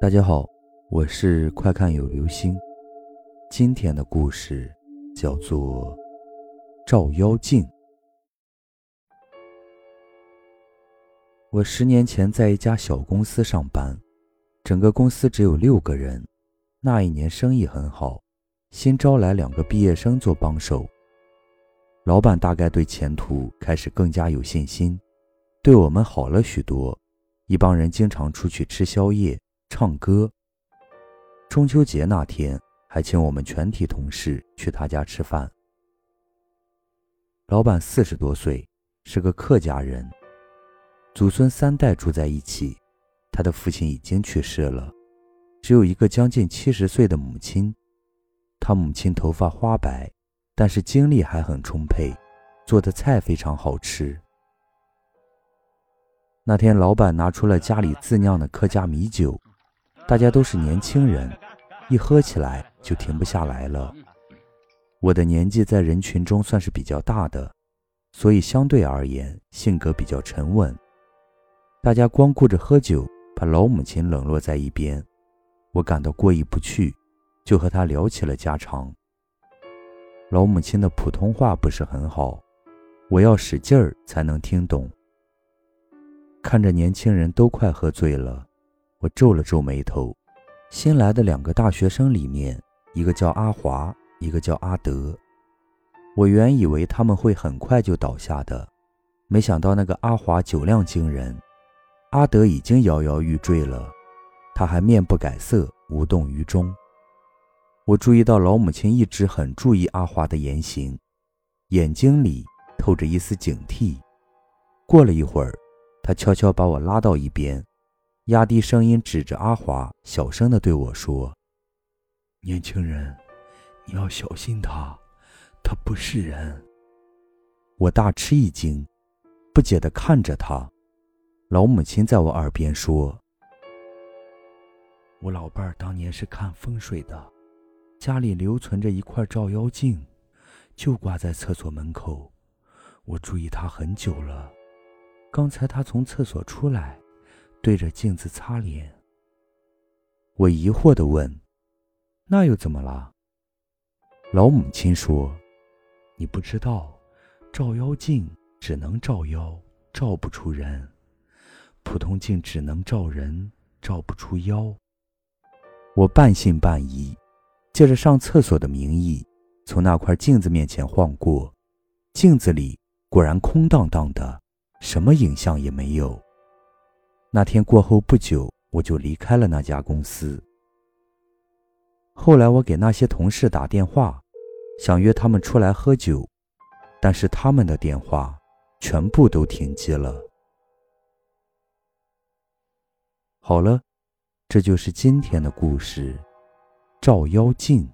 大家好，我是快看有流星。今天的故事叫做《照妖镜》。我十年前在一家小公司上班，整个公司只有六个人。那一年生意很好，新招来两个毕业生做帮手。老板大概对前途开始更加有信心，对我们好了许多。一帮人经常出去吃宵夜。唱歌。中秋节那天，还请我们全体同事去他家吃饭。老板四十多岁，是个客家人，祖孙三代住在一起。他的父亲已经去世了，只有一个将近七十岁的母亲。他母亲头发花白，但是精力还很充沛，做的菜非常好吃。那天，老板拿出了家里自酿的客家米酒。大家都是年轻人，一喝起来就停不下来了。我的年纪在人群中算是比较大的，所以相对而言性格比较沉稳。大家光顾着喝酒，把老母亲冷落在一边。我感到过意不去，就和她聊起了家常。老母亲的普通话不是很好，我要使劲儿才能听懂。看着年轻人都快喝醉了。我皱了皱眉头，新来的两个大学生里面，一个叫阿华，一个叫阿德。我原以为他们会很快就倒下的，没想到那个阿华酒量惊人，阿德已经摇摇欲坠了，他还面不改色，无动于衷。我注意到老母亲一直很注意阿华的言行，眼睛里透着一丝警惕。过了一会儿，他悄悄把我拉到一边。压低声音，指着阿华，小声的对我说：“年轻人，你要小心他，他不是人。”我大吃一惊，不解的看着他。老母亲在我耳边说：“我老伴儿当年是看风水的，家里留存着一块照妖镜，就挂在厕所门口。我注意他很久了，刚才他从厕所出来。”对着镜子擦脸，我疑惑地问：“那又怎么了？”老母亲说：“你不知道，照妖镜只能照妖，照不出人；普通镜只能照人，照不出妖。”我半信半疑，借着上厕所的名义，从那块镜子面前晃过，镜子里果然空荡荡的，什么影像也没有。那天过后不久，我就离开了那家公司。后来我给那些同事打电话，想约他们出来喝酒，但是他们的电话全部都停机了。好了，这就是今天的故事，照妖镜。